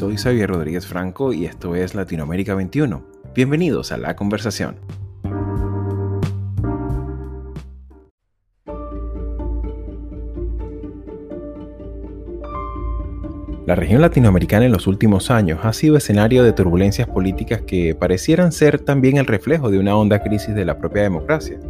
soy Xavier Rodríguez Franco y esto es Latinoamérica 21. Bienvenidos a la conversación. La región latinoamericana en los últimos años ha sido escenario de turbulencias políticas que parecieran ser también el reflejo de una honda crisis de la propia democracia.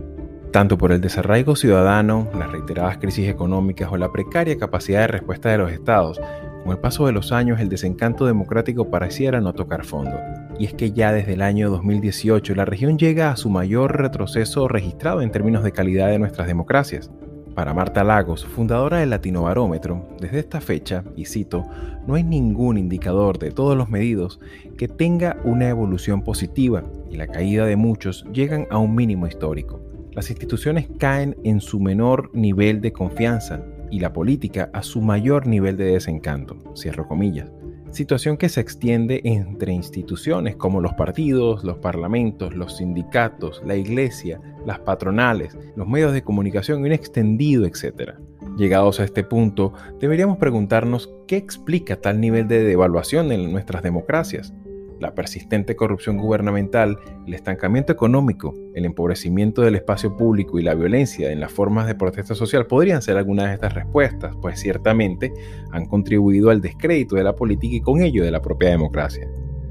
Tanto por el desarraigo ciudadano, las reiteradas crisis económicas o la precaria capacidad de respuesta de los estados, con el paso de los años el desencanto democrático pareciera no tocar fondo. Y es que ya desde el año 2018 la región llega a su mayor retroceso registrado en términos de calidad de nuestras democracias. Para Marta Lagos, fundadora del Latino Barómetro, desde esta fecha, y cito, no hay ningún indicador de todos los medidos que tenga una evolución positiva y la caída de muchos llegan a un mínimo histórico. Las instituciones caen en su menor nivel de confianza y la política a su mayor nivel de desencanto, cierro comillas. Situación que se extiende entre instituciones como los partidos, los parlamentos, los sindicatos, la iglesia, las patronales, los medios de comunicación y un extendido etcétera. Llegados a este punto, deberíamos preguntarnos qué explica tal nivel de devaluación en nuestras democracias la persistente corrupción gubernamental, el estancamiento económico, el empobrecimiento del espacio público y la violencia en las formas de protesta social podrían ser algunas de estas respuestas, pues ciertamente han contribuido al descrédito de la política y con ello de la propia democracia.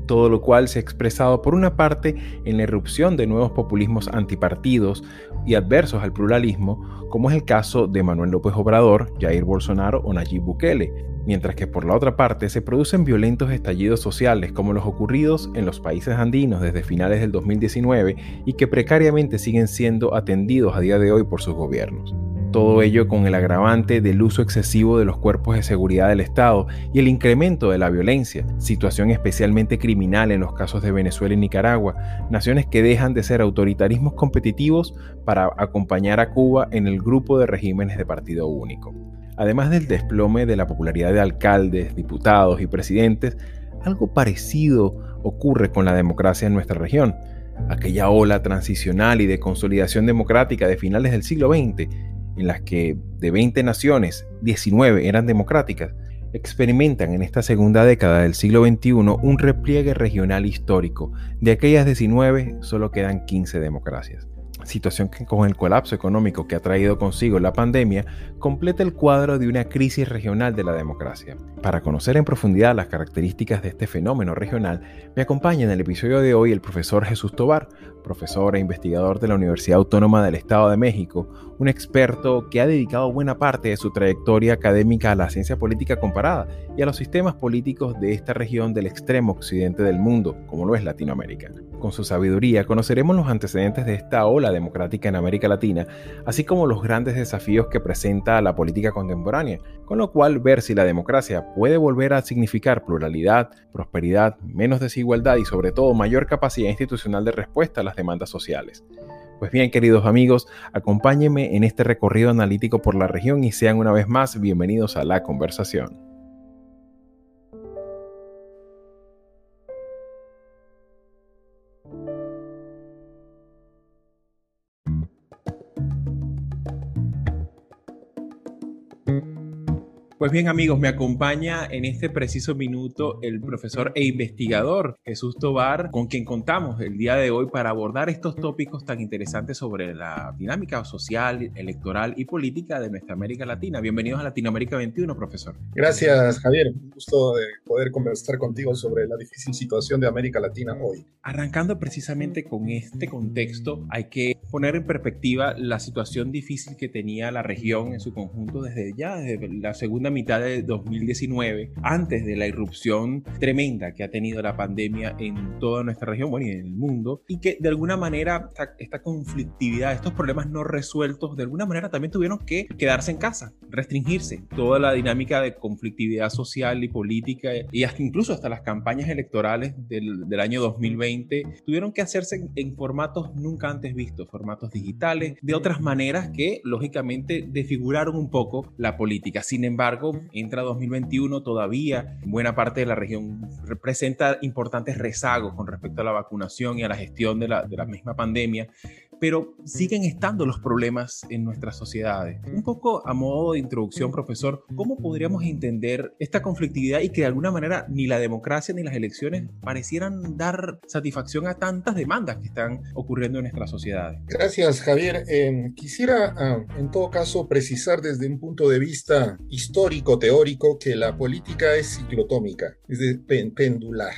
Todo lo cual se ha expresado por una parte en la irrupción de nuevos populismos antipartidos y adversos al pluralismo, como es el caso de Manuel López Obrador, Jair Bolsonaro o Nayib Bukele, mientras que por la otra parte se producen violentos estallidos sociales como los ocurridos en los países andinos desde finales del 2019 y que precariamente siguen siendo atendidos a día de hoy por sus gobiernos. Todo ello con el agravante del uso excesivo de los cuerpos de seguridad del Estado y el incremento de la violencia, situación especialmente criminal en los casos de Venezuela y Nicaragua, naciones que dejan de ser autoritarismos competitivos para acompañar a Cuba en el grupo de regímenes de partido único. Además del desplome de la popularidad de alcaldes, diputados y presidentes, algo parecido ocurre con la democracia en nuestra región. Aquella ola transicional y de consolidación democrática de finales del siglo XX en las que de 20 naciones, 19 eran democráticas, experimentan en esta segunda década del siglo XXI un repliegue regional histórico. De aquellas 19 solo quedan 15 democracias situación que con el colapso económico que ha traído consigo la pandemia completa el cuadro de una crisis regional de la democracia. Para conocer en profundidad las características de este fenómeno regional, me acompaña en el episodio de hoy el profesor Jesús Tobar, profesor e investigador de la Universidad Autónoma del Estado de México, un experto que ha dedicado buena parte de su trayectoria académica a la ciencia política comparada y a los sistemas políticos de esta región del extremo occidente del mundo, como lo es Latinoamérica. Con su sabiduría conoceremos los antecedentes de esta ola democrática en América Latina, así como los grandes desafíos que presenta la política contemporánea, con lo cual ver si la democracia puede volver a significar pluralidad, prosperidad, menos desigualdad y sobre todo mayor capacidad institucional de respuesta a las demandas sociales. Pues bien, queridos amigos, acompáñenme en este recorrido analítico por la región y sean una vez más bienvenidos a la conversación. Pues bien amigos, me acompaña en este preciso minuto el profesor e investigador Jesús Tobar, con quien contamos el día de hoy para abordar estos tópicos tan interesantes sobre la dinámica social, electoral y política de nuestra América Latina. Bienvenidos a Latinoamérica 21, profesor. Gracias, Javier. Un gusto de poder conversar contigo sobre la difícil situación de América Latina hoy. Arrancando precisamente con este contexto, hay que poner en perspectiva la situación difícil que tenía la región en su conjunto desde ya, desde la segunda mitad de 2019, antes de la irrupción tremenda que ha tenido la pandemia en toda nuestra región, bueno, y en el mundo, y que de alguna manera esta, conflictividad, estos problemas no resueltos, de alguna manera también tuvieron que quedarse en casa, restringirse. Toda la dinámica de conflictividad social y política, y hasta incluso hasta las campañas electorales del, del año 2020, tuvieron que hacerse en formatos nunca antes vistos, formatos digitales, de otras maneras que lógicamente desfiguraron un poco la política. Sin embargo, entra 2021 todavía buena parte de la región presenta importantes rezagos con respecto a la vacunación y a la gestión de la misma pandemia pero siguen estando los problemas en nuestras sociedades. Un poco a modo de introducción, profesor, ¿cómo podríamos entender esta conflictividad y que de alguna manera ni la democracia ni las elecciones parecieran dar satisfacción a tantas demandas que están ocurriendo en nuestras sociedades? Gracias, Javier. Eh, quisiera, ah, en todo caso, precisar desde un punto de vista histórico, teórico, que la política es ciclotómica, es de pendular.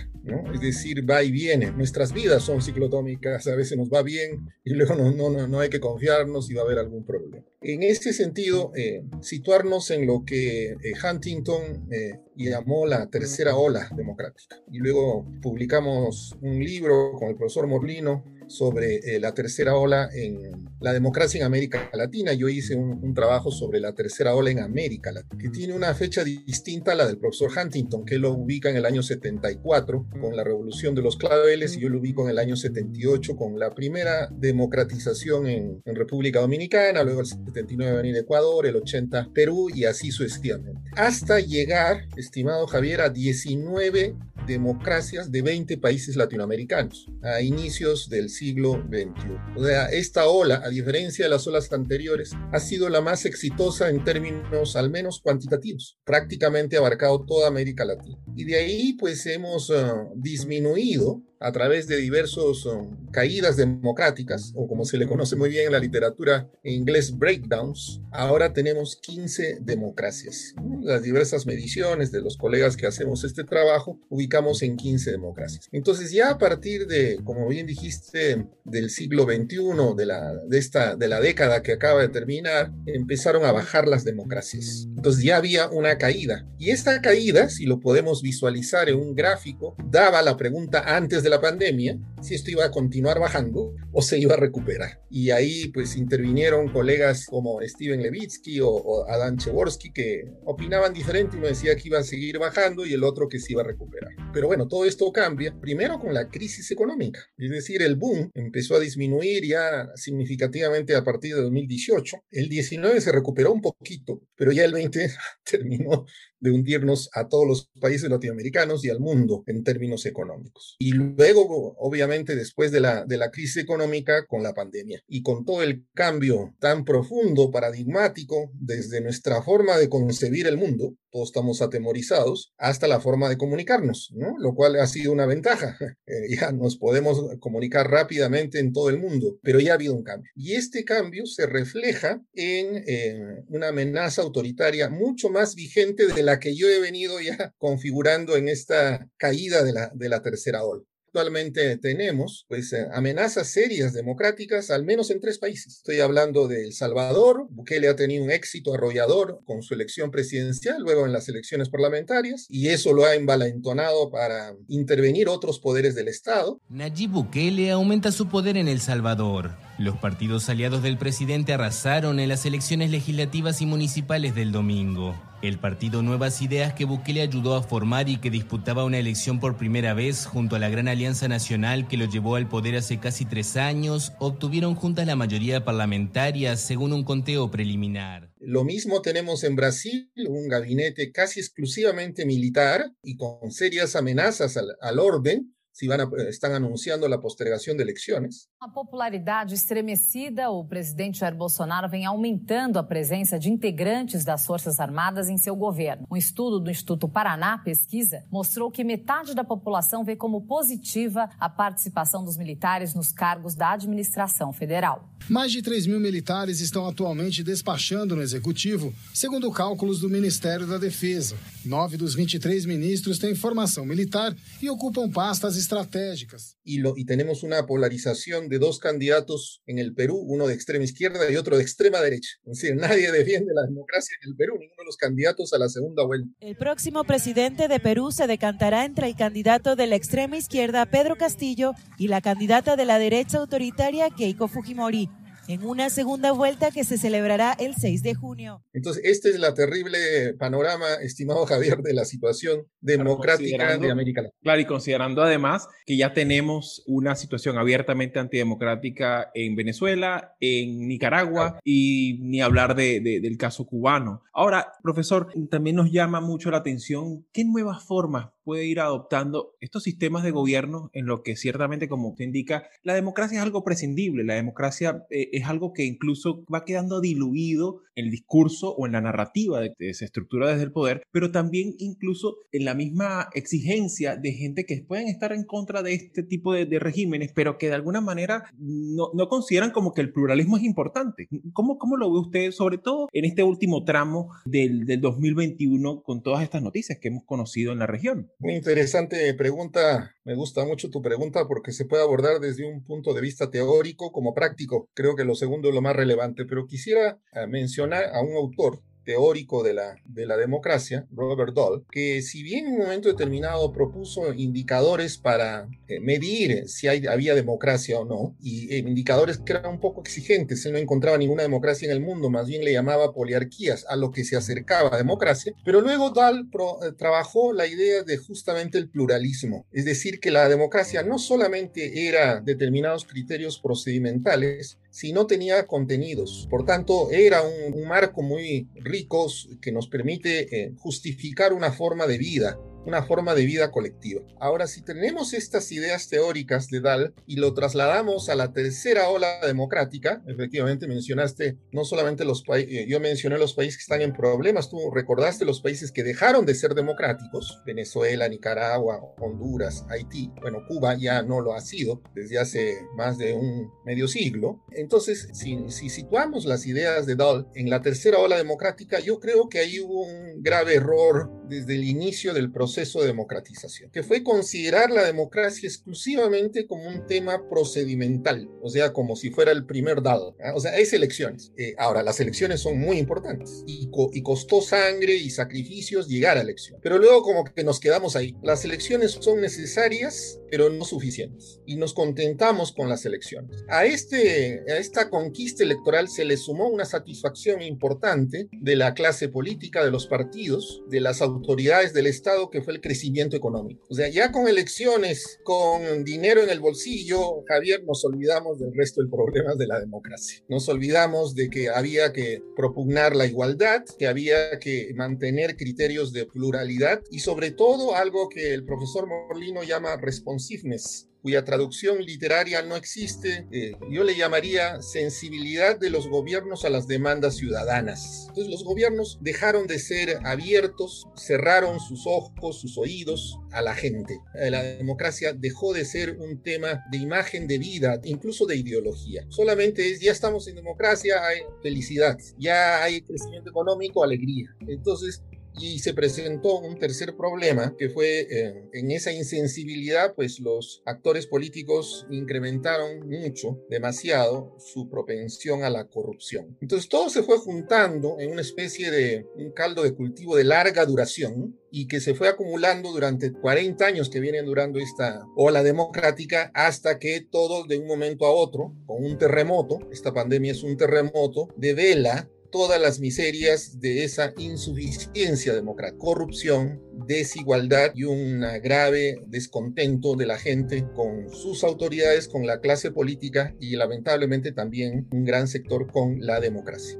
Es decir, va y viene. Nuestras vidas son ciclotómicas, a veces nos va bien y luego no, no, no hay que confiarnos y va a haber algún problema. En este sentido, eh, situarnos en lo que eh, Huntington eh, llamó la tercera ola democrática. Y luego publicamos un libro con el profesor Morlino sobre la tercera ola en la democracia en América Latina. Yo hice un, trabajo sobre la tercera ola en América Latina, que tiene una fecha distinta a la del profesor Huntington, que lo ubica en el año 74 con la revolución de los claveles y yo lo ubico en el año 78 con la primera democratización en, en República Dominicana, luego el 79 en Ecuador, el 80 Perú y así sucesivamente. Hasta llegar, estimado Javier, a 19 democracias de 20 países latinoamericanos a inicios del siglo XXI. O sea, esta ola, a diferencia de las olas anteriores, ha sido la más exitosa en términos al menos cuantitativos. Prácticamente ha abarcado toda América Latina. Y de ahí pues hemos uh, disminuido a través de diversos um, caídas democráticas, o como se le conoce muy bien en la literatura en inglés, breakdowns, ahora tenemos 15 democracias. Las diversas mediciones de los colegas que hacemos este trabajo, ubicamos en 15 democracias. Entonces ya a partir de, como bien dijiste, del siglo XXI, de la, de esta, de la década que acaba de terminar, empezaron a bajar las democracias. Entonces ya había una caída. Y esta caída, si lo podemos visualizar en un gráfico, daba la pregunta antes de la pandemia si esto iba a continuar bajando o se iba a recuperar. Y ahí pues intervinieron colegas como Steven Levitsky o, Adam Cheworsky que opinaban diferente. Uno decía que iba a seguir bajando y el otro que se iba a recuperar. Pero bueno, todo esto cambia primero con la crisis económica. Es decir, el boom empezó a disminuir ya significativamente a partir de 2018. El 19 se recuperó un poquito, pero ya el 20 terminó de hundirnos a todos los países latinoamericanos y al mundo en términos económicos. Y luego, obviamente, después de la, de la crisis económica, con la pandemia y con todo el cambio tan profundo, paradigmático, desde nuestra forma de concebir el mundo, todos estamos atemorizados, hasta la forma de comunicarnos, ¿no? lo cual ha sido una ventaja. Eh, ya nos podemos comunicar rápidamente en todo el mundo, pero ya ha habido un cambio. Y este cambio se refleja en eh, una amenaza autoritaria mucho más vigente de la que yo he venido ya configurando en esta caída de la, de la tercera ola actualmente tenemos, pues eh, amenazas serias democráticas, al menos en tres países. Estoy hablando de El Salvador, Bukele ha tenido un éxito arrollador con su elección presidencial, luego en las elecciones parlamentarias, y eso lo ha envalentonado para intervenir otros poderes del Estado. Nayib Bukele aumenta su poder en El Salvador. Los partidos aliados del presidente arrasaron en las elecciones legislativas y municipales del domingo. El partido Nuevas Ideas que Bukele ayudó a formar y que disputaba una elección por primera vez junto a la Gran Alianza Nacional que lo llevó al poder hace casi tres años, obtuvieron juntas la mayoría parlamentaria según un conteo preliminar. Lo mismo tenemos en Brasil, un gabinete casi exclusivamente militar y con serias amenazas al, al orden, se van a, estão anunciando a postergação de eleições. A popularidade estremecida, o presidente Jair Bolsonaro vem aumentando a presença de integrantes das Forças Armadas em seu governo. Um estudo do Instituto Paraná Pesquisa mostrou que metade da população vê como positiva a participação dos militares nos cargos da administração federal. Mais de 3 mil militares estão atualmente despachando no executivo, segundo cálculos do Ministério da Defesa. Nove dos 23 ministros têm formação militar e ocupam pastas estratégicas. Y, lo, y tenemos una polarización de dos candidatos en el Perú, uno de extrema izquierda y otro de extrema derecha. Es decir, nadie defiende la democracia en el Perú, ninguno de los candidatos a la segunda vuelta. El próximo presidente de Perú se decantará entre el candidato de la extrema izquierda, Pedro Castillo, y la candidata de la derecha autoritaria, Keiko Fujimori en una segunda vuelta que se celebrará el 6 de junio. Entonces, este es la terrible panorama, estimado Javier, de la situación democrática de América Latina. Claro, y considerando además que ya tenemos una situación abiertamente antidemocrática en Venezuela, en Nicaragua y ni hablar de, del caso cubano. Ahora, profesor, también nos llama mucho la atención qué nuevas formas puede ir adoptando estos sistemas de gobierno en lo que ciertamente, como usted indica, la democracia es algo prescindible, la democracia eh, es algo que incluso va quedando diluido en el discurso o en la narrativa de que se estructura desde el poder, pero también incluso en la misma exigencia de gente que pueden estar en contra de este tipo de, regímenes, pero que de alguna manera no, no, consideran como que el pluralismo es importante. ¿Cómo, ¿Cómo lo ve usted, sobre todo en este último tramo del, del 2021 con todas estas noticias que hemos conocido en la región? Muy interesante pregunta. Me gusta mucho tu pregunta porque se puede abordar desde un punto de vista teórico como práctico. Creo que lo segundo es lo más relevante, pero quisiera eh, mencionar a un autor teórico de la, de la democracia, Robert Dahl, que si bien en un momento determinado propuso indicadores para eh, medir si hay, había democracia o no, y eh, indicadores que eran un poco exigentes, él no encontraba ninguna democracia en el mundo, más bien le llamaba poliarquías a lo que se acercaba a democracia, pero luego Dahl eh, trabajó la idea de justamente el pluralismo, es decir, que la democracia no solamente era determinados criterios procedimentales, si no tenía contenidos. Por tanto, era un, marco muy rico que nos permite eh, justificar una forma de vida una forma de vida colectiva. Ahora, si tenemos estas ideas teóricas de Dahl y lo trasladamos a la tercera ola democrática, efectivamente mencionaste no solamente los países, eh, yo mencioné los países que están en problemas, tú recordaste los países que dejaron de ser democráticos, Venezuela, Nicaragua, Honduras, Haití, bueno, Cuba ya no lo ha sido desde hace más de un medio siglo. Entonces, si, si situamos las ideas de Dahl en la tercera ola democrática, yo creo que ahí hubo un grave error desde el inicio del proceso de democratización, que fue considerar la democracia exclusivamente como un tema procedimental, o sea, como si fuera el primer dado. O sea, es elecciones. Eh, ahora, las elecciones son muy importantes y, y costó sangre y sacrificios llegar a elección. Pero luego como que nos quedamos ahí. Las elecciones son necesarias, pero no suficientes. Y nos contentamos con las elecciones. A, este, a esta conquista electoral se le sumó una satisfacción importante de la clase política, de los partidos, de las autoridades del Estado que fue el crecimiento económico. O sea, ya con elecciones, con dinero en el bolsillo, Javier, nos olvidamos del resto de problemas de la democracia. Nos olvidamos de que había que propugnar la igualdad, que había que mantener criterios de pluralidad y sobre todo algo que el profesor Morlino llama responsiveness, cuya traducción literaria no existe, eh, yo le llamaría sensibilidad de los gobiernos a las demandas ciudadanas. Entonces los gobiernos dejaron de ser abiertos, cerraron sus ojos, sus oídos a la gente. Eh, la democracia dejó de ser un tema de imagen de vida, incluso de ideología. Solamente es, ya estamos en democracia, hay felicidad, ya hay crecimiento económico, alegría. Entonces, y se presentó un tercer problema que fue eh, en esa insensibilidad pues los actores políticos incrementaron mucho demasiado su propensión a la corrupción. Entonces todo se fue juntando en una especie de un caldo de cultivo de larga duración y que se fue acumulando durante 40 años que vienen durando esta ola democrática hasta que todo de un momento a otro con un terremoto esta pandemia es un terremoto devela todas las miserias de esa insuficiencia democrática, corrupción, desigualdad y un grave descontento de la gente con sus autoridades, con la clase política y lamentablemente también un gran sector con la democracia.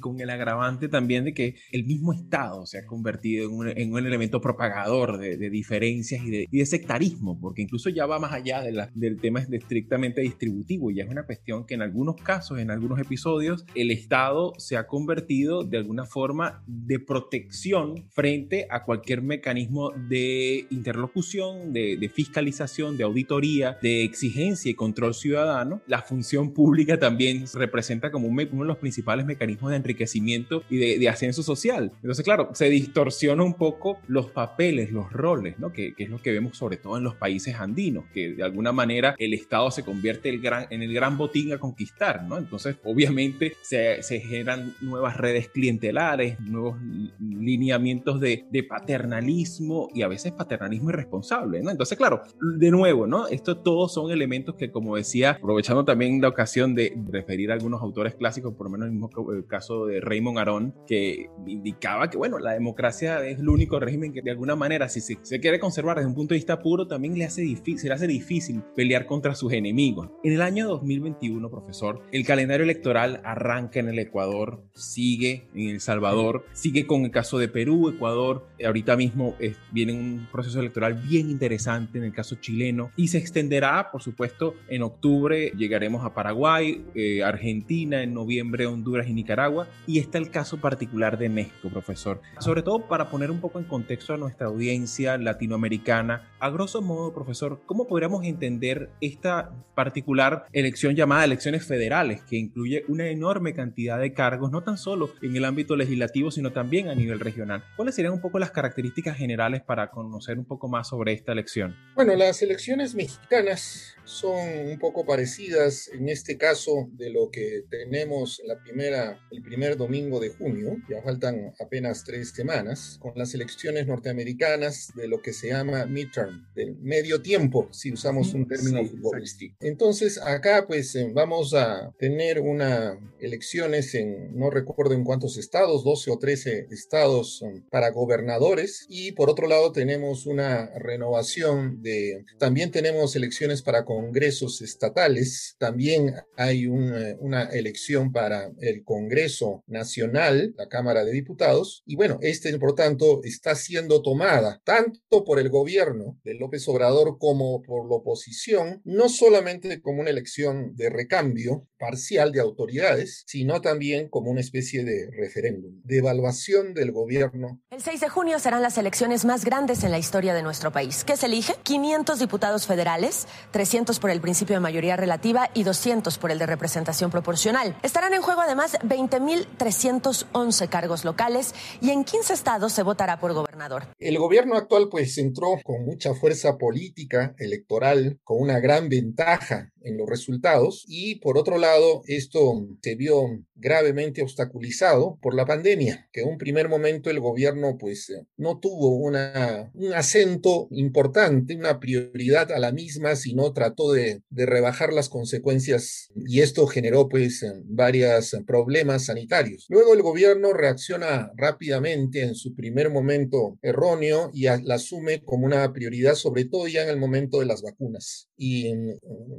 Con el agravante también de que el mismo Estado se ha convertido en un, elemento propagador de, diferencias y de, sectarismo, porque incluso ya va más allá de del tema estrictamente distributivo y ya es una cuestión que en algunos casos, en algunos episodios, el Estado se ha convertido de alguna forma de protección frente a cualquier mecanismo de interlocución, de, de fiscalización, de auditoría, de exigencia y control ciudadano. La función pública también representa como uno de los principales mecanismos de enriquecimiento y de, ascenso social. Entonces, claro, se distorsiona un poco los papeles, los roles, ¿no? Que, es lo que vemos sobre todo en los países andinos, que de alguna manera el Estado se convierte el gran, en el gran botín a conquistar, ¿no? Entonces, obviamente, se, se generan nuevas redes clientelares, nuevos lineamientos de, de, paternalismo y a veces paternalismo irresponsable, ¿no? Entonces, claro, de nuevo, ¿no? Esto todos son elementos que, como decía, aprovechando también la ocasión de referir a algunos autores clásicos, por lo menos el mismo caso de Raymond Aron, que indicaba que, bueno, la democracia es el único régimen que de alguna manera, si se, se quiere conservar desde un punto de vista puro, también le hace difícil, le hace difícil pelear contra sus enemigos. En el año 2021, profesor, el calendario electoral arranca en el Ecuador, sigue en El Salvador, sigue con el caso de Perú, Ecuador, ahorita mismo viene un proceso electoral bien interesante en el caso chileno y se extenderá, por supuesto, en octubre llegaremos a Paraguay, eh, Argentina, en noviembre Honduras y Nicaragua y está el caso particular de México, profesor. Sobre todo para poner un poco en contexto a nuestra audiencia latinoamericana, a grosso modo, profesor, ¿cómo podríamos entender esta particular elección llamada elecciones federales, que incluye una enorme cantidad de cargos, no tan solo en el ámbito legislativo, sino también a nivel regional? ¿Cuáles serían un poco las características generales para conocer un poco más sobre esta elección? Bueno, las elecciones mexicanas son un poco parecidas en este caso de lo que tenemos la primera, el primer domingo de junio, ya faltan apenas tres semanas, con las elecciones norteamericanas de lo que se llama midterm, del medio tiempo, si usamos un término futbolístico. Entonces acá pues eh, vamos a tener una elecciones en, no recuerdo en cuántos estados, 12 o 13 estados um, para gobernadores. Y por otro lado tenemos una renovación de, también tenemos elecciones para congresos estatales, también hay una elección para el Congreso Nacional, la Cámara de Diputados, y bueno, este por tanto está siendo tomada tanto por el gobierno de López Obrador como por la oposición, no solamente como una elección de recambio parcial de autoridades, sino también como una especie de referéndum, de evaluación del gobierno. El 6 de junio serán las elecciones más grandes en la historia de nuestro país. ¿Qué se elige? 500 diputados federales, 300 por el principio de mayoría relativa y 200 por el de representación proporcional. Estarán en juego además 20.311 cargos locales y en 15 estados se votará por gobernador. El gobierno actual pues entró con mucha fuerza política, electoral, con una gran ventaja en los resultados y por otro lado esto se vio gravemente obstaculizado por la pandemia, que en un primer momento el gobierno pues eh, no tuvo una, un acento importante, una prioridad a la misma, sino trató de, de rebajar las consecuencias y esto generó pues eh, varios problemas sanitarios. Luego el gobierno reacciona rápidamente en su primer momento erróneo y la asume como una prioridad, sobre todo ya en el momento de las vacunas y mm,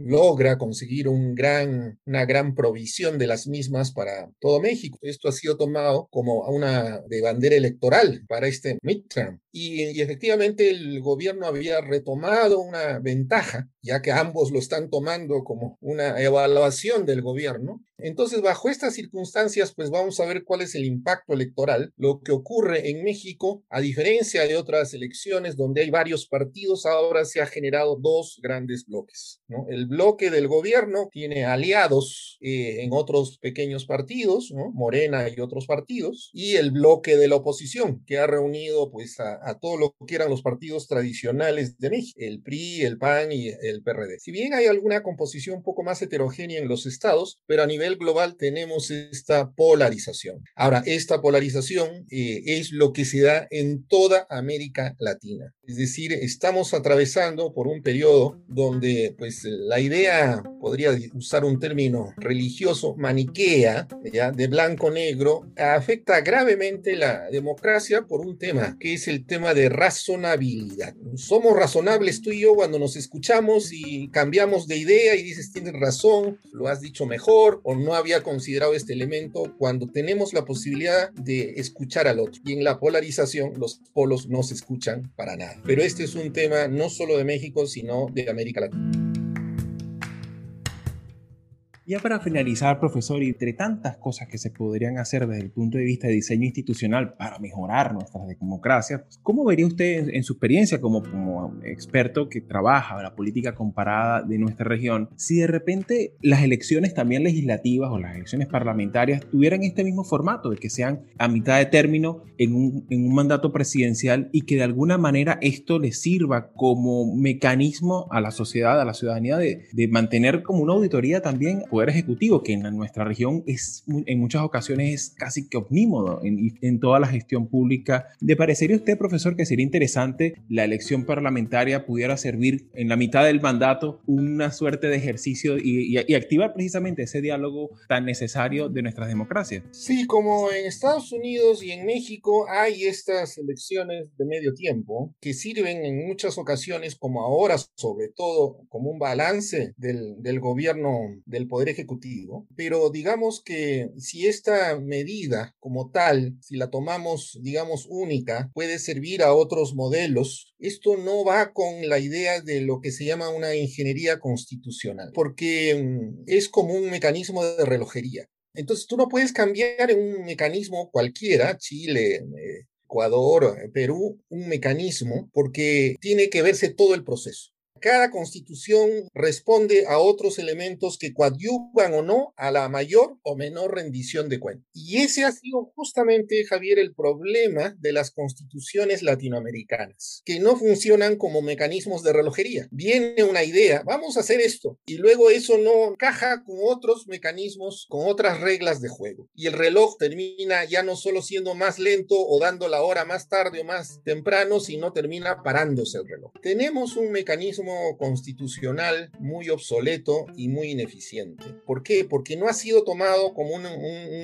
logra conseguir una gran provisión de las mismas para todo México. Esto ha sido tomado como una de bandera electoral para este midterm. Y, efectivamente el gobierno había retomado una ventaja, ya que ambos lo están tomando como una evaluación del gobierno, entonces, bajo estas circunstancias, pues vamos a ver cuál es el impacto electoral. Lo que ocurre en México, a diferencia de otras elecciones donde hay varios partidos, ahora se ha generado dos grandes bloques. El bloque del gobierno tiene aliados eh, en otros pequeños partidos. Morena y otros partidos, y el bloque de la oposición, que ha reunido pues a, a todo lo que eran los partidos tradicionales de México, el PRI, el PAN y el PRD. Si bien hay alguna composición un poco más heterogénea en los estados, pero a nivel global tenemos esta polarización. Ahora, esta polarización eh, es lo que se da en toda América Latina. Es decir, estamos atravesando por un periodo donde pues la idea, podría usar un término religioso, maniquea, ¿ya? de blanco-negro, afecta gravemente la democracia por un tema, que es el tema de razonabilidad. Somos razonables tú y yo cuando nos escuchamos y cambiamos de idea y dices, tienes razón, lo has dicho mejor o no había considerado este elemento cuando tenemos la posibilidad de escuchar al otro. Y en la polarización los polos no se escuchan para nada. Pero este es un tema no solo de México, sino de América Latina. Ya para finalizar, profesor, entre tantas cosas que se podrían hacer desde el punto de vista de diseño institucional para mejorar nuestras democracias, pues, ¿cómo vería usted en, su experiencia como, como experto que trabaja la política comparada de nuestra región, si de repente las elecciones también legislativas o las elecciones parlamentarias tuvieran este mismo formato, de que sean a mitad de término en un, en un mandato presidencial y que de alguna manera esto le sirva como mecanismo a la sociedad, a la ciudadanía de, de mantener como una auditoría también Poder Ejecutivo, que en nuestra región es en muchas ocasiones es casi que omnímodo en, en toda la gestión pública. ¿Le parecería a usted, profesor, que sería interesante la elección parlamentaria pudiera servir en la mitad del mandato una suerte de ejercicio y, y, activar precisamente ese diálogo tan necesario de nuestras democracias? Sí, como en Estados Unidos y en México hay estas elecciones de medio tiempo que sirven en muchas ocasiones, como ahora sobre todo, como un balance del, del gobierno del Poder Ejecutivo, pero digamos que si esta medida como tal, si la tomamos, digamos, única, puede servir a otros modelos, esto no va con la idea de lo que se llama una ingeniería constitucional, porque mm, es como un mecanismo de relojería. Entonces tú no puedes cambiar en un mecanismo cualquiera, Chile, eh, Ecuador, Perú, un mecanismo porque tiene que verse todo el proceso cada constitución responde a otros elementos que coadyuvan o no a la mayor o menor rendición de cuentas. Y ese ha sido justamente, Javier, el problema de las constituciones latinoamericanas, que no funcionan como mecanismos de relojería. Viene una idea, vamos a hacer esto, y luego eso no encaja con otros mecanismos, con otras reglas de juego. Y el reloj termina ya no solo siendo más lento o dando la hora más tarde o más temprano, sino termina parándose el reloj. Tenemos un mecanismo constitucional muy obsoleto y muy ineficiente. ¿Por qué? Porque no ha sido tomado como un,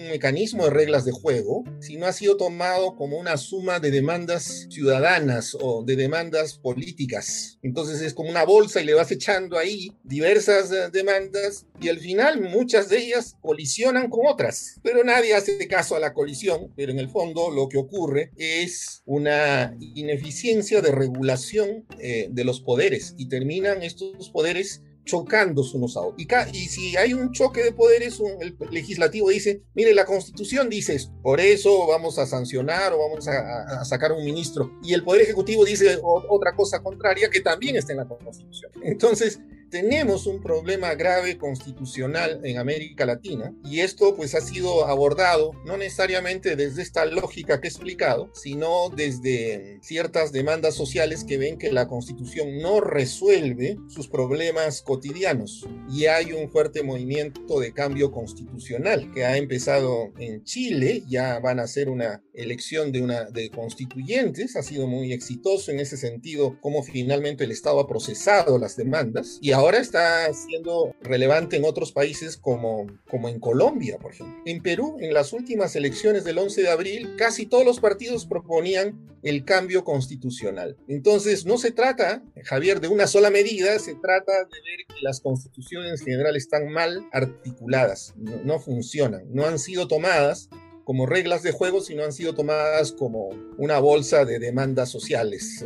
mecanismo de reglas de juego, sino ha sido tomado como una suma de demandas ciudadanas o de demandas políticas. Entonces es como una bolsa y le vas echando ahí diversas eh, demandas y al final muchas de ellas colisionan con otras, pero nadie hace caso a la colisión, pero en el fondo lo que ocurre es una ineficiencia de regulación eh, de los poderes y terminan estos poderes chocando unos a otros. Y, si hay un choque de poderes, el legislativo dice, mire, la constitución dice esto, por eso vamos a sancionar o vamos a, a sacar un ministro. Y el poder ejecutivo dice otra cosa contraria que también está en la constitución. Entonces, tenemos un problema grave constitucional en América Latina y esto pues ha sido abordado no necesariamente desde esta lógica que he explicado, sino desde ciertas demandas sociales que ven que la constitución no resuelve sus problemas cotidianos. Y hay un fuerte movimiento de cambio constitucional que ha empezado en Chile, ya van a hacer una elección de una de constituyentes, ha sido muy exitoso en ese sentido como finalmente el Estado ha procesado las demandas y ahora está siendo relevante en otros países como, como en Colombia, por ejemplo. En Perú, en las últimas elecciones del 11 de abril, casi todos los partidos proponían el cambio constitucional. Entonces, no se trata, Javier, de una sola medida, se trata de ver que las constituciones en general están mal articuladas, no funcionan, no han sido tomadas como reglas de juego, sino han sido tomadas como una bolsa de demandas sociales.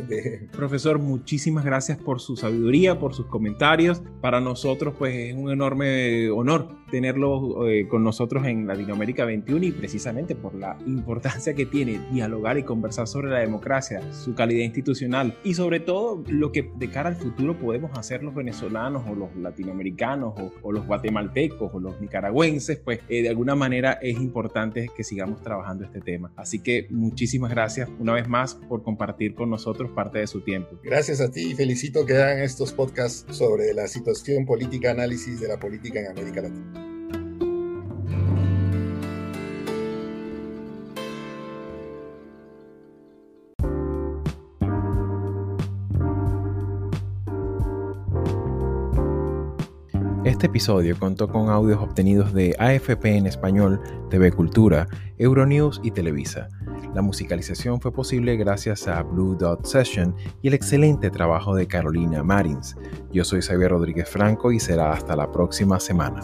Profesor, muchísimas gracias por su sabiduría, por sus comentarios. Para nosotros, pues es un enorme honor tenerlo eh, con nosotros en Latinoamérica 21 y precisamente por la importancia que tiene dialogar y conversar sobre la democracia, su calidad institucional y sobre todo lo que de cara al futuro podemos hacer los venezolanos o los latinoamericanos o, los guatemaltecos o los nicaragüenses, pues eh, de alguna manera es importante que sigamos trabajando este tema. Así que muchísimas gracias una vez más por compartir con nosotros parte de su tiempo. Gracias a ti y felicito que hagan estos podcasts sobre la situación política, análisis de la política en América Latina. Este episodio contó con audios obtenidos de AFP en español, TV Cultura, Euronews y Televisa. La musicalización fue posible gracias a Blue Dot Session y el excelente trabajo de Carolina Marins. Yo soy Xavier Rodríguez Franco y será hasta la próxima semana.